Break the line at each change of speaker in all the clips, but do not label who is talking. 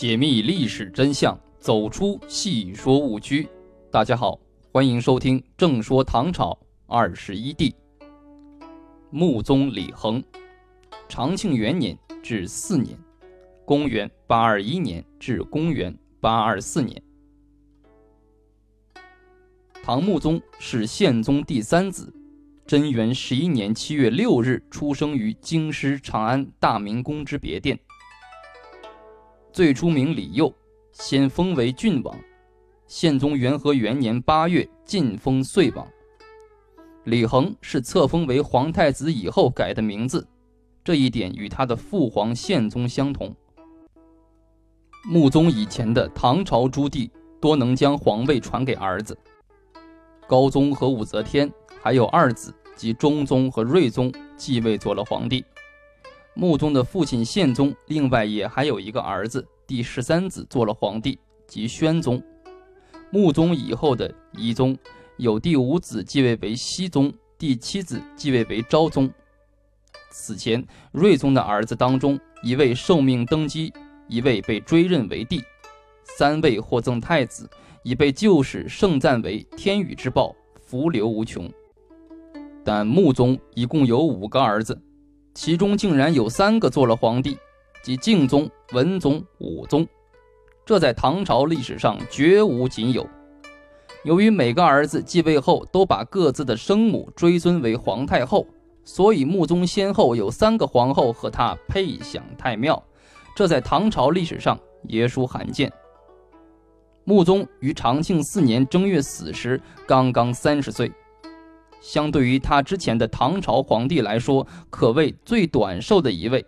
解密历史真相，走出戏说误区。大家好，欢迎收听《正说唐朝二十一帝》。穆宗李恒，长庆元年至四年（公元八二一年至公元八二四年）。唐穆宗是宪宗第三子，贞元十一年七月六日出生于京师长安大明宫之别殿。最初名李佑，先封为郡王。宪宗元和元年八月晋封遂王。李恒是册封为皇太子以后改的名字，这一点与他的父皇宪宗相同。穆宗以前的唐朝诸帝多能将皇位传给儿子，高宗和武则天还有二子及中宗和睿宗继位做了皇帝。穆宗的父亲宪宗，另外也还有一个儿子，第十三子做了皇帝，即宣宗。穆宗以后的遗宗，有第五子继位为熹宗，第七子继位为昭宗。此前，睿宗的儿子当中，一位受命登基，一位被追认为帝，三位获赠太子，已被旧史盛赞为天宇之宝，福流无穷。但穆宗一共有五个儿子。其中竟然有三个做了皇帝，即敬宗、文宗、武宗，这在唐朝历史上绝无仅有。由于每个儿子继位后都把各自的生母追尊为皇太后，所以穆宗先后有三个皇后和他配享太庙，这在唐朝历史上也属罕见。穆宗于长庆四年正月死时，刚刚三十岁。相对于他之前的唐朝皇帝来说，可谓最短寿的一位。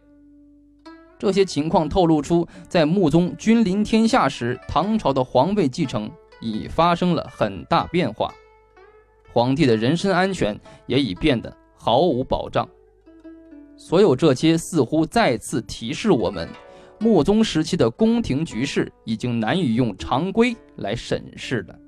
这些情况透露出，在穆宗君临天下时，唐朝的皇位继承已发生了很大变化，皇帝的人身安全也已变得毫无保障。所有这些似乎再次提示我们，穆宗时期的宫廷局势已经难以用常规来审视了。